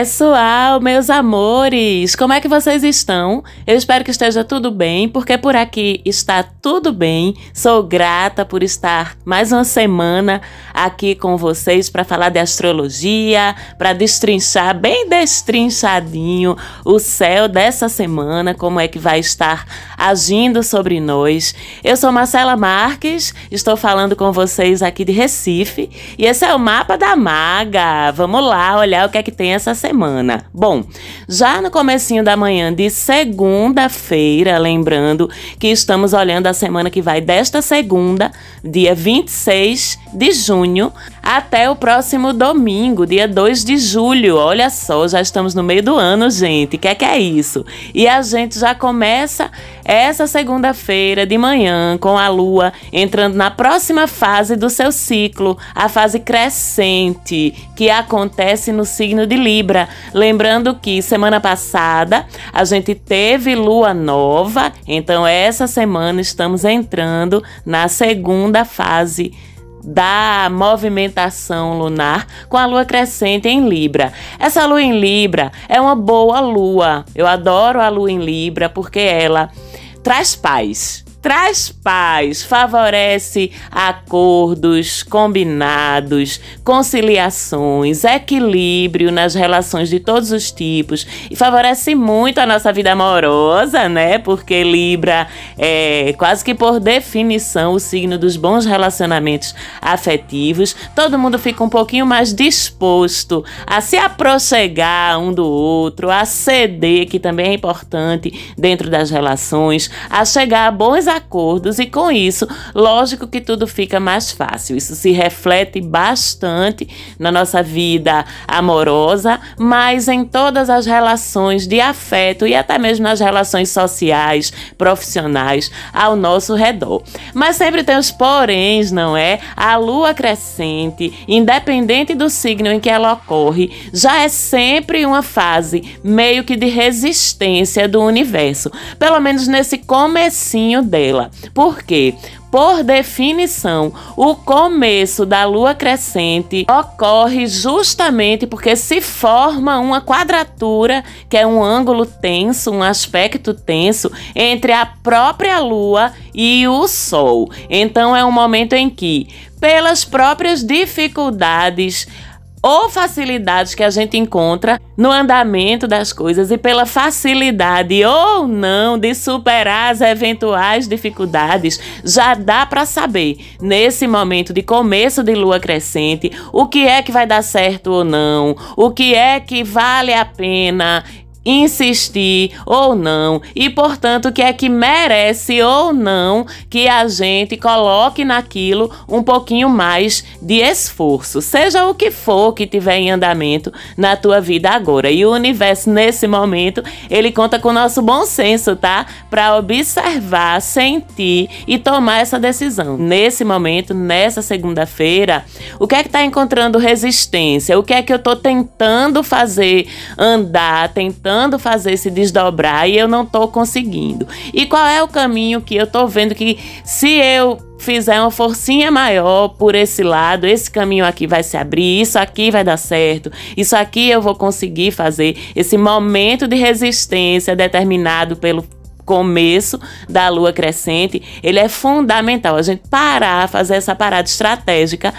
Pessoal, meus amores, como é que vocês estão? Eu espero que esteja tudo bem, porque por aqui está tudo bem. Sou grata por estar mais uma semana aqui com vocês para falar de astrologia, para destrinchar bem destrinchadinho o céu dessa semana, como é que vai estar agindo sobre nós. Eu sou Marcela Marques, estou falando com vocês aqui de Recife e esse é o mapa da maga. Vamos lá olhar o que é que tem essa semana. Bom, já no comecinho da manhã de segunda-feira, lembrando que estamos olhando a semana que vai desta segunda, dia 26 de junho, até o próximo domingo, dia 2 de julho. Olha só, já estamos no meio do ano, gente. O que é que é isso? E a gente já começa essa segunda-feira de manhã com a lua entrando na próxima fase do seu ciclo, a fase crescente, que acontece no signo de Libra. Libra. Lembrando que semana passada a gente teve lua nova, então essa semana estamos entrando na segunda fase da movimentação lunar com a lua crescente em Libra. Essa lua em Libra é uma boa lua. Eu adoro a lua em Libra porque ela traz paz traz paz, favorece acordos combinados, conciliações, equilíbrio nas relações de todos os tipos e favorece muito a nossa vida amorosa, né? Porque Libra é quase que por definição o signo dos bons relacionamentos afetivos. Todo mundo fica um pouquinho mais disposto a se aproxegar um do outro, a ceder, que também é importante dentro das relações, a chegar a bons acordos e com isso, lógico que tudo fica mais fácil. Isso se reflete bastante na nossa vida amorosa, mas em todas as relações de afeto e até mesmo nas relações sociais, profissionais ao nosso redor. Mas sempre tem os poréns, não é? A lua crescente, independente do signo em que ela ocorre, já é sempre uma fase meio que de resistência do universo, pelo menos nesse comecinho dela dela. Por quê? Por definição, o começo da lua crescente ocorre justamente porque se forma uma quadratura, que é um ângulo tenso, um aspecto tenso, entre a própria lua e o sol. Então é um momento em que, pelas próprias dificuldades, ou facilidades que a gente encontra no andamento das coisas e pela facilidade ou não de superar as eventuais dificuldades, já dá para saber nesse momento de começo de lua crescente o que é que vai dar certo ou não, o que é que vale a pena insistir ou não e portanto o que é que merece ou não que a gente coloque naquilo um pouquinho mais de esforço, seja o que for que tiver em andamento na tua vida agora. E o universo nesse momento, ele conta com o nosso bom senso, tá? Para observar, sentir e tomar essa decisão. Nesse momento, nessa segunda-feira, o que é que tá encontrando resistência? O que é que eu tô tentando fazer andar, tentando tentando fazer se desdobrar e eu não tô conseguindo. E qual é o caminho que eu tô vendo que se eu fizer uma forcinha maior por esse lado, esse caminho aqui vai se abrir, isso aqui vai dar certo, isso aqui eu vou conseguir fazer. Esse momento de resistência determinado pelo começo da lua crescente, ele é fundamental. A gente parar, fazer essa parada estratégica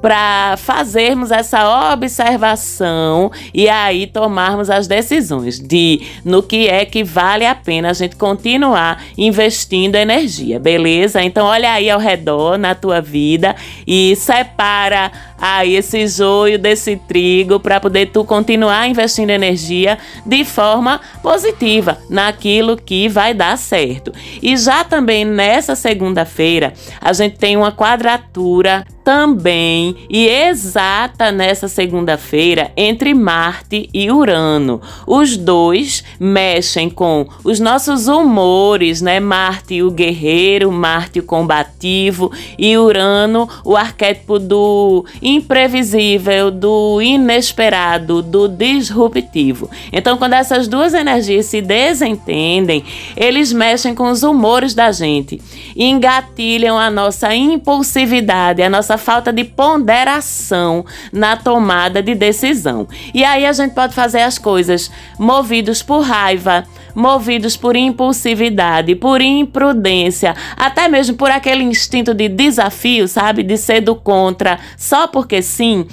para fazermos essa observação e aí tomarmos as decisões de no que é que vale a pena a gente continuar investindo energia, beleza? Então olha aí ao redor na tua vida e separa aí esse joio desse trigo para poder tu continuar investindo energia de forma positiva naquilo que vai dar certo. E já também nessa segunda-feira a gente tem uma quadratura também e exata nessa segunda-feira entre Marte e Urano. Os dois mexem com os nossos humores, né? Marte o guerreiro, Marte o combativo e Urano o arquétipo do imprevisível, do inesperado, do disruptivo. Então, quando essas duas energias se desentendem, eles mexem com os humores da gente, engatilham a nossa impulsividade, a nossa falta de ponderação na tomada de decisão. E aí a gente pode fazer as coisas movidos por raiva, movidos por impulsividade, por imprudência, até mesmo por aquele instinto de desafio, sabe? De ser do contra, só porque sim.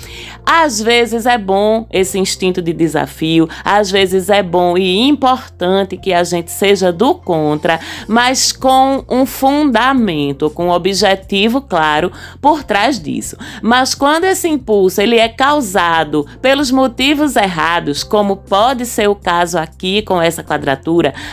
Às vezes é bom esse instinto de desafio, às vezes é bom e importante que a gente seja do contra, mas com um fundamento, com um objetivo claro por trás disso. Mas quando esse impulso ele é causado pelos motivos errados, como pode ser o caso aqui com essa quadratura,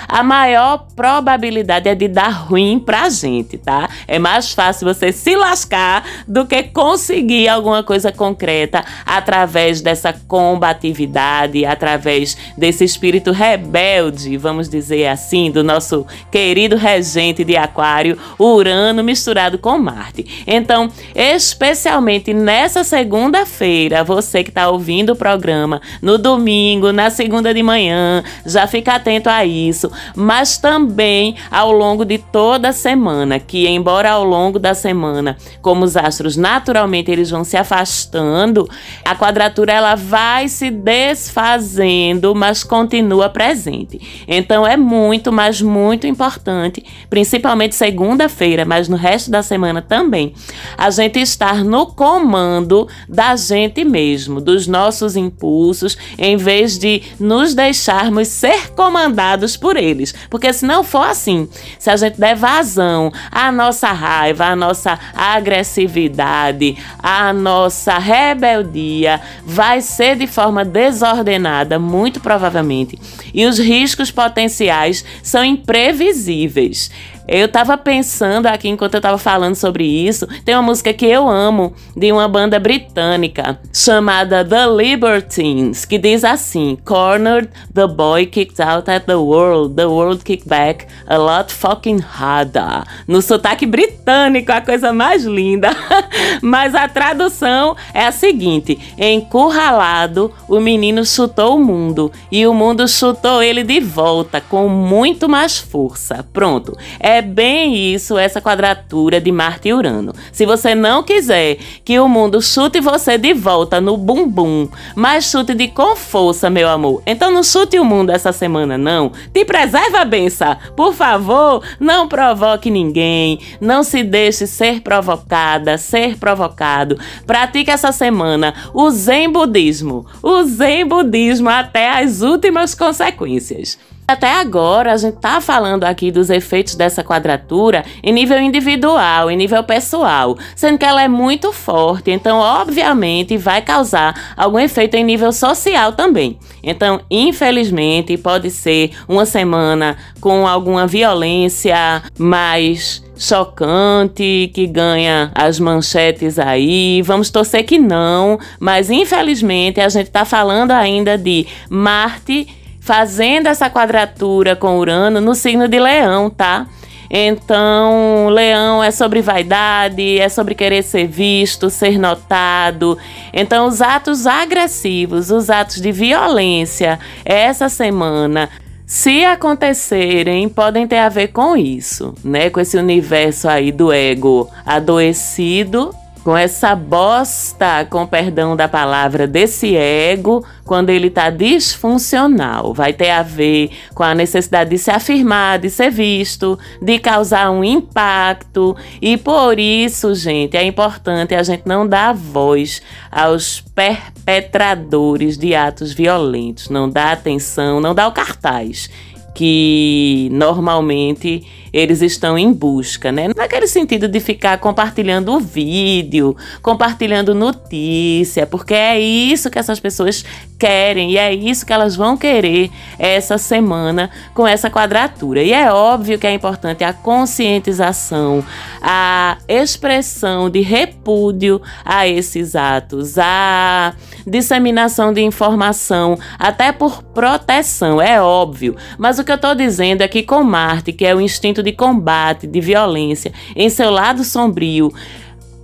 a maior probabilidade é de dar ruim pra gente, tá? É mais fácil você se lascar do que conseguir alguma coisa concreta através dessa combatividade, através desse espírito rebelde, vamos dizer assim, do nosso querido regente de Aquário, Urano misturado com Marte. Então, especialmente nessa segunda-feira, você que está ouvindo o programa, no domingo, na segunda de manhã, já fica atento a isso, mas também ao longo de toda a semana, que embora ao longo da semana, como os astros naturalmente eles vão se afastando, a quadratura ela vai se desfazendo, mas continua presente. Então é muito, mas muito importante, principalmente segunda-feira, mas no resto da semana também, a gente estar no comando da gente mesmo, dos nossos impulsos, em vez de nos deixarmos ser comandados por eles. Porque se não for assim, se a gente der vazão à nossa raiva, à nossa agressividade, à nossa rebeldia, vai ser de forma desordenada, muito provavelmente. E os riscos potenciais são imprevisíveis. Eu tava pensando aqui enquanto eu tava falando sobre isso. Tem uma música que eu amo de uma banda britânica chamada The Libertines, que diz assim: Cornered, the boy kicked out at the world, the world kicked back a lot fucking harder. No sotaque britânico, a coisa mais linda. Mas a tradução é a seguinte: encurralado, o menino chutou o mundo e o mundo chutou ele de volta com muito mais força. Pronto. É é bem isso, essa quadratura de Marte e Urano. Se você não quiser que o mundo chute você de volta no bumbum, mas chute de com força, meu amor, então não chute o mundo essa semana, não. Te preserva, benção. Por favor, não provoque ninguém. Não se deixe ser provocada, ser provocado. Pratique essa semana o Zen Budismo. O Zen Budismo até as últimas consequências. Até agora, a gente tá falando aqui dos efeitos dessa quadratura em nível individual, em nível pessoal, sendo que ela é muito forte, então, obviamente, vai causar algum efeito em nível social também. Então, infelizmente, pode ser uma semana com alguma violência mais chocante que ganha as manchetes aí. Vamos torcer que não, mas infelizmente a gente está falando ainda de Marte fazendo essa quadratura com Urano no signo de Leão, tá? Então, Leão é sobre vaidade, é sobre querer ser visto, ser notado. Então, os atos agressivos, os atos de violência essa semana, se acontecerem, podem ter a ver com isso, né? Com esse universo aí do ego adoecido com essa bosta, com perdão da palavra, desse ego, quando ele está disfuncional. Vai ter a ver com a necessidade de se afirmar, de ser visto, de causar um impacto. E por isso, gente, é importante a gente não dar voz aos perpetradores de atos violentos, não dar atenção, não dar o cartaz que normalmente eles estão em busca, né? Naquele sentido de ficar compartilhando o vídeo, compartilhando notícia, porque é isso que essas pessoas querem e é isso que elas vão querer essa semana com essa quadratura. E é óbvio que é importante a conscientização, a expressão de repúdio a esses atos, a disseminação de informação, até por proteção, é óbvio. Mas o que eu estou dizendo é que com Marte, que é o instinto de combate, de violência, em seu lado sombrio,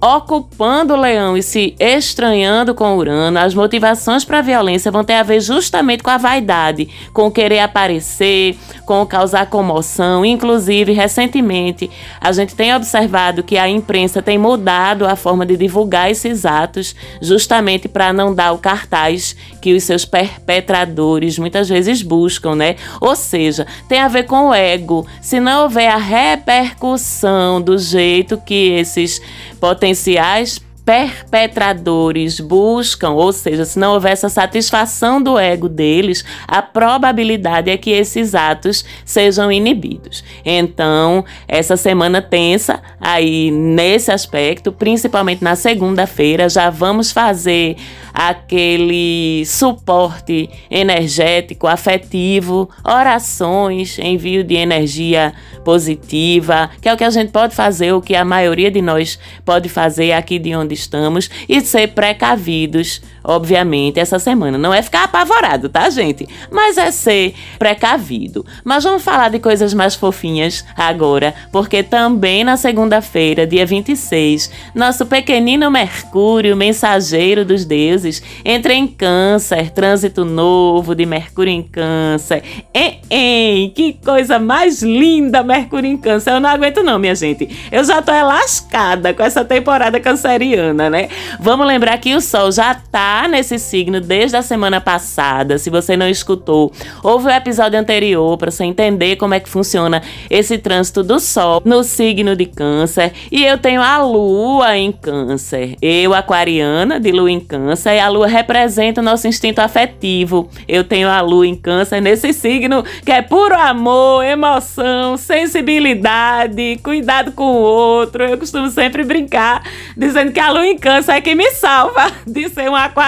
ocupando o leão e se estranhando com Urano, as motivações para a violência vão ter a ver justamente com a vaidade, com querer aparecer, com causar comoção. Inclusive, recentemente, a gente tem observado que a imprensa tem mudado a forma de divulgar esses atos, justamente para não dar o cartaz que os seus perpetradores muitas vezes buscam, né? Ou seja, tem a ver com o ego. Se não houver a repercussão do jeito que esses potenciais perpetradores buscam, ou seja, se não houver essa satisfação do ego deles, a probabilidade é que esses atos sejam inibidos. Então, essa semana tensa aí nesse aspecto, principalmente na segunda-feira, já vamos fazer aquele suporte energético, afetivo, orações, envio de energia positiva, que é o que a gente pode fazer, o que a maioria de nós pode fazer aqui de onde estamos e ser precavidos, obviamente, essa semana. Não é ficar apavorado, tá, gente? Mas é ser precavido. Mas vamos falar de coisas mais fofinhas agora, porque também na segunda-feira, dia 26, nosso pequenino Mercúrio, mensageiro dos deuses, entra em Câncer, trânsito novo de Mercúrio em Câncer. Hein, hein, que coisa mais linda, Mercúrio em Câncer. Eu não aguento não, minha gente. Eu já tô lascada com essa temporada canceriana, né? Vamos lembrar que o Sol já tá nesse signo desde a semana passada. Se você não escutou, ouve o episódio anterior para você entender como é que funciona esse trânsito do Sol no signo de Câncer. E eu tenho a Lua em Câncer. Eu, aquariana, de Lua em Câncer, e a Lua representa o nosso instinto afetivo. Eu tenho a Lua em Câncer nesse signo que é puro amor, emoção, sensibilidade, cuidado com o outro. Eu costumo sempre brincar dizendo que a lua em câncer é que me salva de ser uma aquariana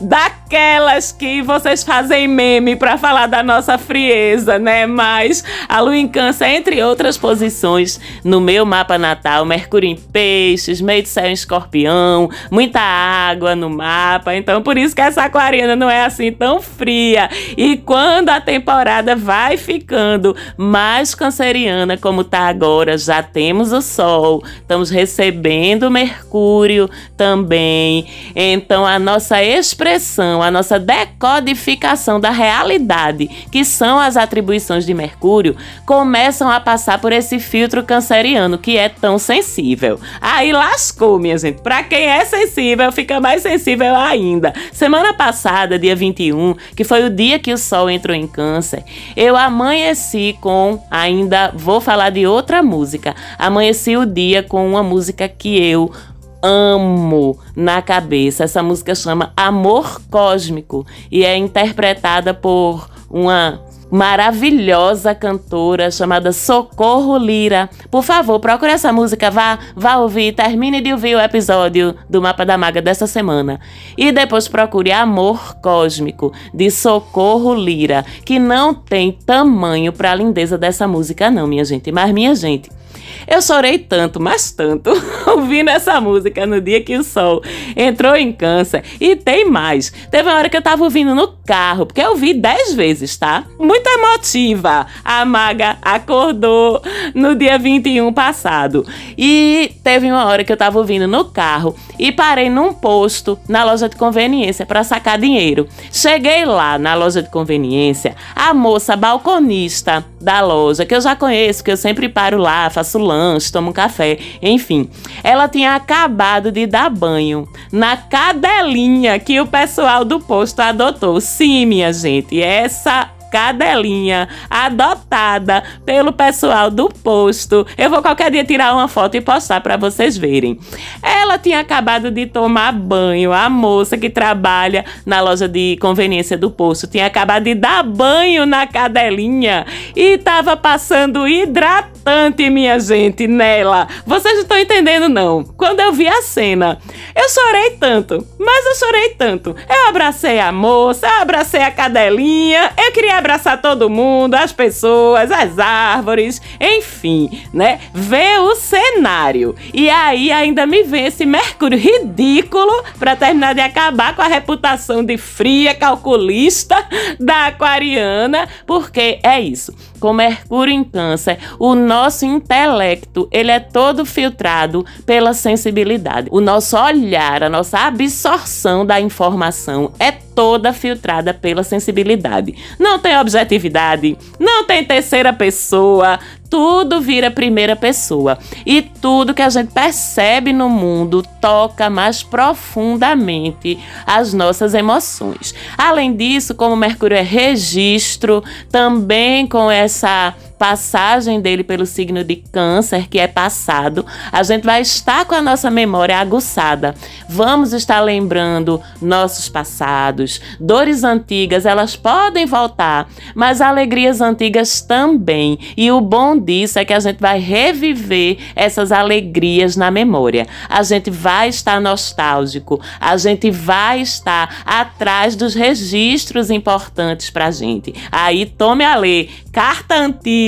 daquelas que vocês fazem meme para falar da nossa frieza, né? Mas a lua em câncer, entre outras posições no meu mapa natal, Mercúrio em peixes, meio de céu em escorpião, muita água no mapa. Então por isso que essa aquariana não é assim tão fria. E quando a temporada vai ficando mais canceriana como tá agora, já temos o Sol, estamos recebendo Mercúrio também. A nossa expressão, a nossa decodificação da realidade, que são as atribuições de Mercúrio, começam a passar por esse filtro canceriano que é tão sensível. Aí lascou, minha gente. Para quem é sensível, fica mais sensível ainda. Semana passada, dia 21, que foi o dia que o Sol entrou em Câncer, eu amanheci com ainda vou falar de outra música. Amanheci o dia com uma música que eu amo na cabeça. Essa música chama Amor Cósmico e é interpretada por uma maravilhosa cantora chamada Socorro Lira. Por favor, procure essa música, vá, vá ouvir, termine de ouvir o episódio do Mapa da Maga dessa semana. E depois procure Amor Cósmico, de Socorro Lira, que não tem tamanho para a lindeza dessa música não, minha gente. Mas minha gente, eu chorei tanto, mas tanto, ouvindo essa música no dia que o sol entrou em câncer. E tem mais. Teve uma hora que eu tava ouvindo no carro, porque eu vi dez vezes, tá? Muito emotiva. A maga acordou no dia 21 passado. E teve uma hora que eu tava ouvindo no carro e parei num posto na loja de conveniência para sacar dinheiro. Cheguei lá na loja de conveniência, a moça balconista da loja, que eu já conheço, que eu sempre paro lá, faço lanche, tomo um café, enfim. Ela tinha acabado de dar banho na cadelinha que o pessoal do posto adotou. Sim, minha gente, essa cadelinha adotada pelo pessoal do posto. Eu vou qualquer dia tirar uma foto e postar para vocês verem. Ela tinha acabado de tomar banho. A moça que trabalha na loja de conveniência do posto tinha acabado de dar banho na cadelinha e estava passando hidratante, minha gente, nela. Vocês não estão entendendo não. Quando eu vi a cena, eu chorei tanto, mas eu chorei tanto. Eu abracei a moça, eu abracei a cadelinha, eu queria abraçar todo mundo, as pessoas, as árvores, enfim, né? Ver o cenário. E aí ainda me vem esse Mercúrio ridículo para terminar de acabar com a reputação de fria, calculista da aquariana, porque é isso. Com Mercúrio em Câncer, o intelecto, ele é todo filtrado pela sensibilidade. O nosso olhar, a nossa absorção da informação é toda filtrada pela sensibilidade. Não tem objetividade, não tem terceira pessoa, tudo vira primeira pessoa. E tudo que a gente percebe no mundo toca mais profundamente as nossas emoções. Além disso, como Mercúrio é registro, também com essa passagem dele pelo signo de Câncer, que é passado, a gente vai estar com a nossa memória aguçada. Vamos estar lembrando nossos passados, dores antigas, elas podem voltar, mas alegrias antigas também. E o bom disso é que a gente vai reviver essas alegrias na memória. A gente vai estar nostálgico, a gente vai estar atrás dos registros importantes pra gente. Aí tome a ler carta antiga,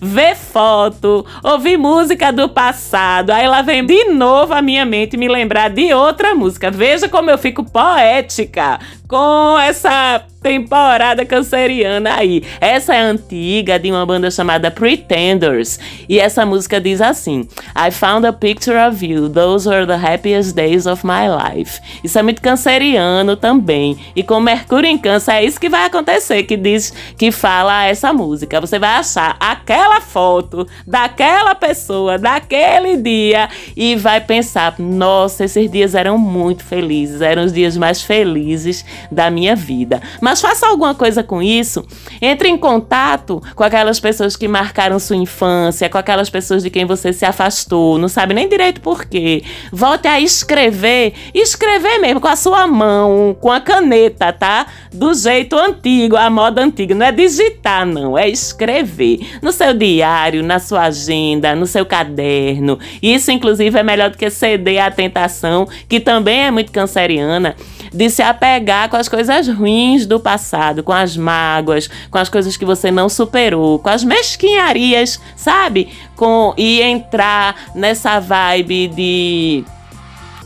ver foto, ouvir música do passado. Aí lá vem de novo a minha mente me lembrar de outra música. Veja como eu fico poética com essa temporada canceriana aí. Essa é antiga, de uma banda chamada Pretenders. E essa música diz assim: I found a picture of you, those were the happiest days of my life. Isso é muito canceriano também. E com Mercúrio em Câncer, é isso que vai acontecer, que diz que fala essa música. Você vai achar aquela foto daquela pessoa, daquele dia, e vai pensar: nossa, esses dias eram muito felizes, eram os dias mais felizes da minha vida. Mas faça alguma coisa com isso. Entre em contato com aquelas pessoas que marcaram sua infância, com aquelas pessoas de quem você se afastou, não sabe nem direito por quê. Volte a escrever, escrever mesmo com a sua mão, com a caneta, tá? Do jeito antigo, a moda antiga. Não é digitar, não, é escrever. No seu diário, na sua agenda, no seu caderno. Isso, inclusive, é melhor do que ceder à tentação, que também é muito canceriana de se apegar com as coisas ruins do passado, com as mágoas, com as coisas que você não superou, com as mesquinharias, sabe? Com e entrar nessa vibe de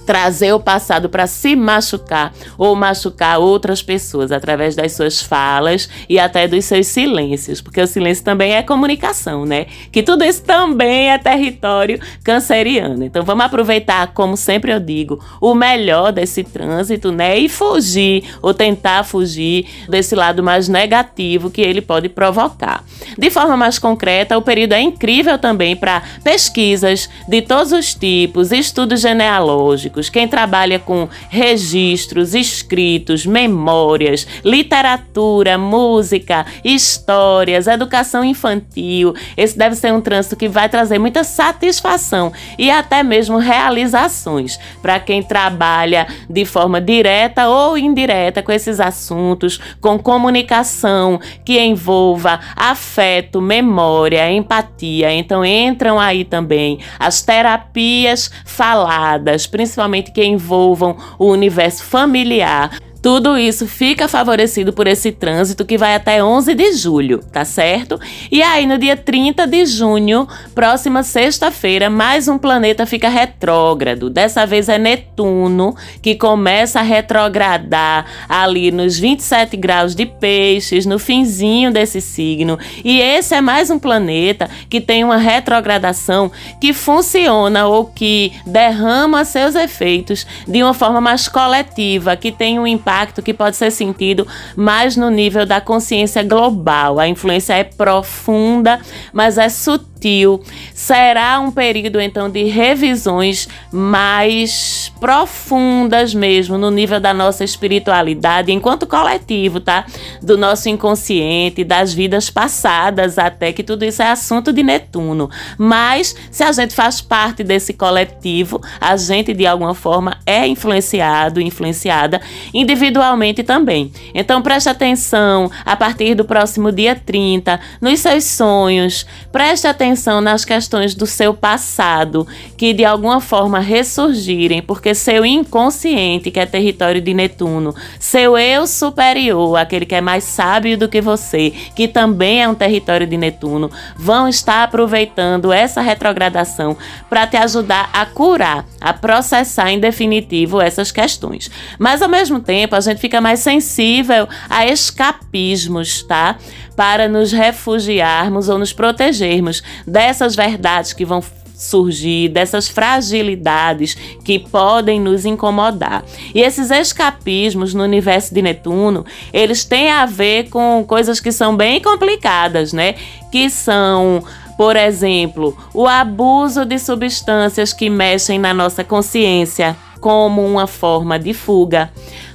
trazer o passado para se machucar ou machucar outras pessoas através das suas falas e até dos seus silêncios, porque o silêncio também é comunicação, né? Que tudo isso também é território canceriano. Então vamos aproveitar, como sempre eu digo, o melhor desse trânsito, né? E fugir ou tentar fugir desse lado mais negativo que ele pode provocar. De forma mais concreta, o período é incrível também para pesquisas de todos os tipos, estudos genealógicos quem trabalha com registros, escritos, memórias, literatura, música, histórias, educação infantil. Esse deve ser um trânsito que vai trazer muita satisfação e até mesmo realizações para quem trabalha de forma direta ou indireta com esses assuntos, com comunicação que envolva afeto, memória, empatia. Então entram aí também as terapias faladas, principalmente principalmente que envolvam o universo familiar, tudo isso fica favorecido por esse trânsito que vai até 11 de julho, tá certo? E aí, no dia 30 de junho, próxima sexta-feira, mais um planeta fica retrógrado. Dessa vez é Netuno, que começa a retrogradar ali nos 27 graus de peixes, no finzinho desse signo. E esse é mais um planeta que tem uma retrogradação que funciona ou que derrama seus efeitos de uma forma mais coletiva, que tem um impacto impacto que pode ser sentido mais no nível da consciência global. A influência é profunda, mas é sutil. Será um período então de revisões mais profundas mesmo no nível da nossa espiritualidade enquanto coletivo, tá? Do nosso inconsciente, das vidas passadas, até que tudo isso é assunto de Netuno. Mas se a gente faz parte desse coletivo, a gente de alguma forma é influenciado, influenciada individualmente individualmente também. Então preste atenção a partir do próximo dia 30 nos seus sonhos. Preste atenção nas questões do seu passado que de alguma forma ressurgirem, porque seu inconsciente, que é território de Netuno, seu eu superior, aquele que é mais sábio do que você, que também é um território de Netuno, vão estar aproveitando essa retrogradação para te ajudar a curar, a processar em definitivo essas questões. Mas ao mesmo tempo, tempo a gente fica mais sensível a escapismos, tá? Para nos refugiarmos ou nos protegermos dessas verdades que vão surgir, dessas fragilidades que podem nos incomodar. E esses escapismos no universo de Netuno, eles têm a ver com coisas que são bem complicadas, né? Que são por exemplo, o abuso de substâncias que mexem na nossa consciência como uma forma de fuga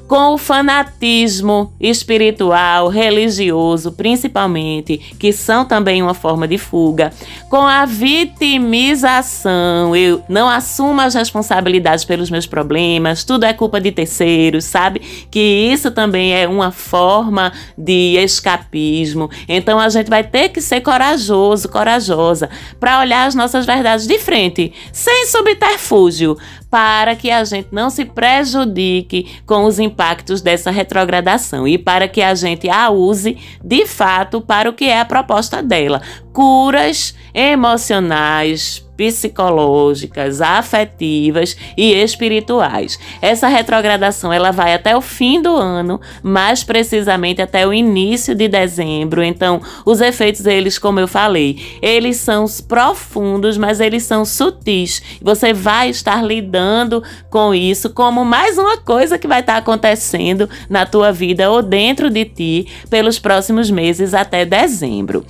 com o fanatismo espiritual, religioso, principalmente, que são também uma forma de fuga, com a vitimização, eu não assumo as responsabilidades pelos meus problemas, tudo é culpa de terceiros, sabe? Que isso também é uma forma de escapismo. Então a gente vai ter que ser corajoso, corajosa, para olhar as nossas verdades de frente, sem subterfúgio, para que a gente não se prejudique com os impactos dessa retrogradação e para que a gente a use de fato para o que é a proposta dela: curas emocionais, psicológicas, afetivas e espirituais. Essa retrogradação ela vai até o fim do ano, mais precisamente até o início de dezembro. Então, os efeitos eles, como eu falei, eles são profundos, mas eles são sutis. Você vai estar lidando com isso como mais uma coisa que vai estar acontecendo na tua vida ou dentro de ti pelos próximos meses até dezembro.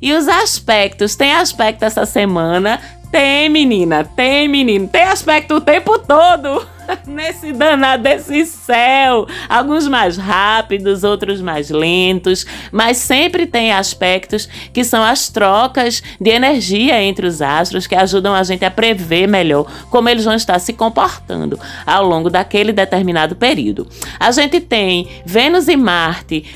E os aspectos? Tem aspecto essa semana. Tem, menina, tem, menino. Tem aspecto o tempo todo nesse danado desse céu. Alguns mais rápidos, outros mais lentos, mas sempre tem aspectos que são as trocas de energia entre os astros que ajudam a gente a prever melhor como eles vão estar se comportando ao longo daquele determinado período. A gente tem Vênus e Marte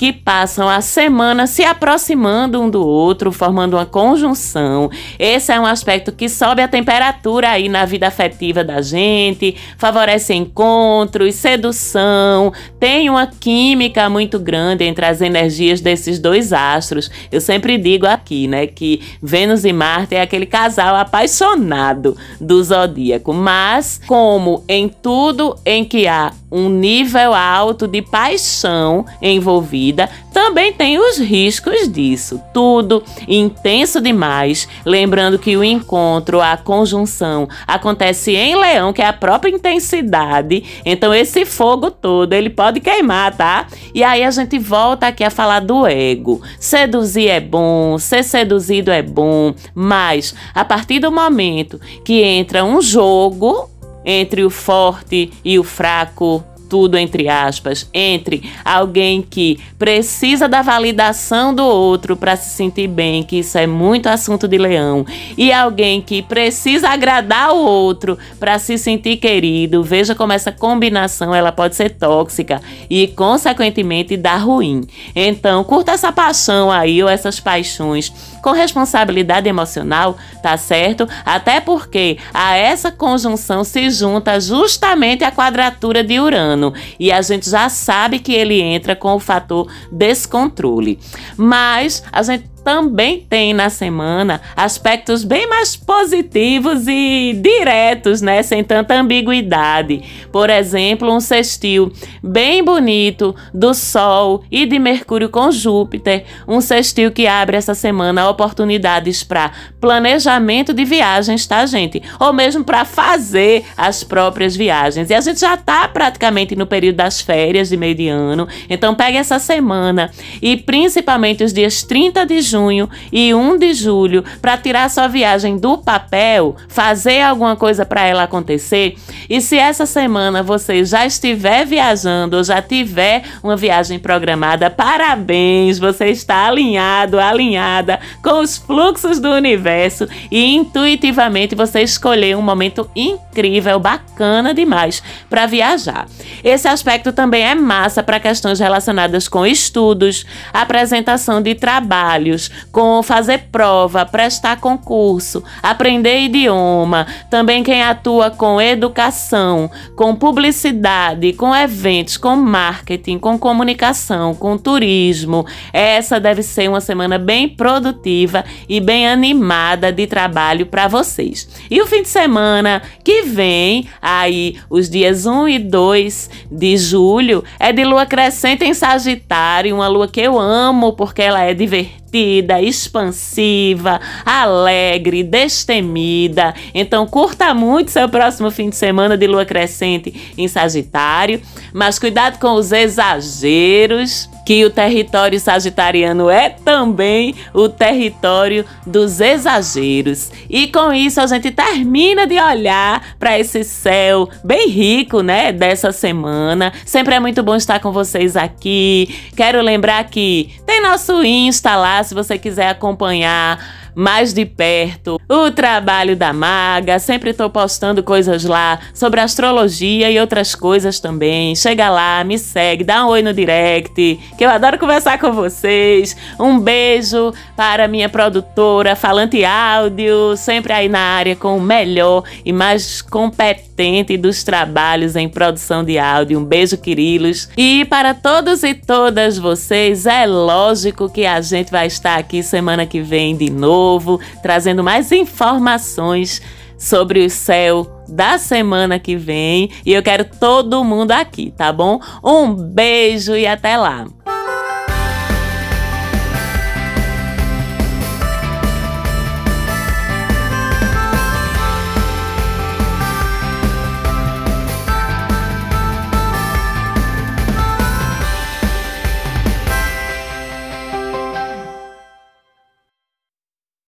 que passam a semana se aproximando um do outro, formando uma conjunção. Esse é um aspecto que sobe a temperatura aí na vida afetiva da gente, favorece encontros, sedução, tem uma química muito grande entre as energias desses dois astros. Eu sempre digo aqui, né, que Vênus e Marte é aquele casal apaixonado do zodíaco, mas como em tudo em que há um nível alto de paixão envolvida, também tem os riscos disso. Tudo intenso demais. Lembrando que o encontro, a conjunção, acontece em Leão, que é a própria intensidade. Então, esse fogo todo, ele pode queimar, tá? E aí a gente volta aqui a falar do ego. Seduzir é bom, ser seduzido é bom, mas a partir do momento que entra um jogo entre o forte e o fraco, tudo entre aspas, entre alguém que precisa da validação do outro para se sentir bem, que isso é muito assunto de leão, e alguém que precisa agradar o outro para se sentir querido. Veja como essa combinação ela pode ser tóxica e consequentemente dar ruim. Então, curta essa paixão aí ou essas paixões com responsabilidade emocional, tá certo? Até porque a essa conjunção se junta justamente a quadratura de Urano e a gente já sabe que ele entra com o fator descontrole. Mas a gente também tem na semana aspectos bem mais positivos e diretos, né, sem tanta ambiguidade. Por exemplo, um sextil bem bonito do Sol e de Mercúrio com Júpiter, um sextil que abre essa semana oportunidades para planejamento de viagens, tá, gente? Ou mesmo para fazer as próprias viagens. E a gente já tá praticamente no período das férias de meio de ano, então pegue essa semana e principalmente os dias 30 de junho e 1 de julho para tirar sua viagem do papel, fazer alguma coisa para ela acontecer. E se essa semana você já estiver viajando ou já tiver uma viagem programada, parabéns, você está alinhado, alinhada com os fluxos do universo e intuitivamente você escolheu um momento incrível, bacana demais para viajar. Esse aspecto também é massa para questões relacionadas com estudos, apresentação de trabalhos, com fazer prova, prestar concurso, aprender idioma, também quem atua com educação, com publicidade, com eventos, com marketing, com comunicação, com turismo. Essa deve ser uma semana bem produtiva e bem animada de trabalho para vocês. E o fim de semana que vem, aí os dias 1 e 2 de julho, é de lua crescente em Sagitário, uma lua que eu amo porque ela é divertida divertida, expansiva, alegre, destemida. Então curta muito seu próximo fim de semana de lua crescente em Sagitário, mas cuidado com os exageros que o território sagitariano é também o território dos exageros. E com isso a gente termina de olhar para esse céu bem rico, né, dessa semana. Sempre é muito bom estar com vocês aqui. Quero lembrar que tem nosso Insta lá se você quiser acompanhar mais de perto o trabalho da maga. Sempre estou postando coisas lá sobre astrologia e outras coisas também. Chega lá, me segue, dá um oi no direct, que eu adoro conversar com vocês. Um beijo para minha produtora Falante Áudio, sempre aí na área com o melhor e mais competente dos trabalhos em produção de áudio. Um beijo, Quirilos. E para todos e todas vocês, é lógico que a gente vai estar aqui semana que vem de novo novo, trazendo mais informações sobre o céu da semana que vem. E eu quero todo mundo aqui, tá bom? Um beijo e até lá!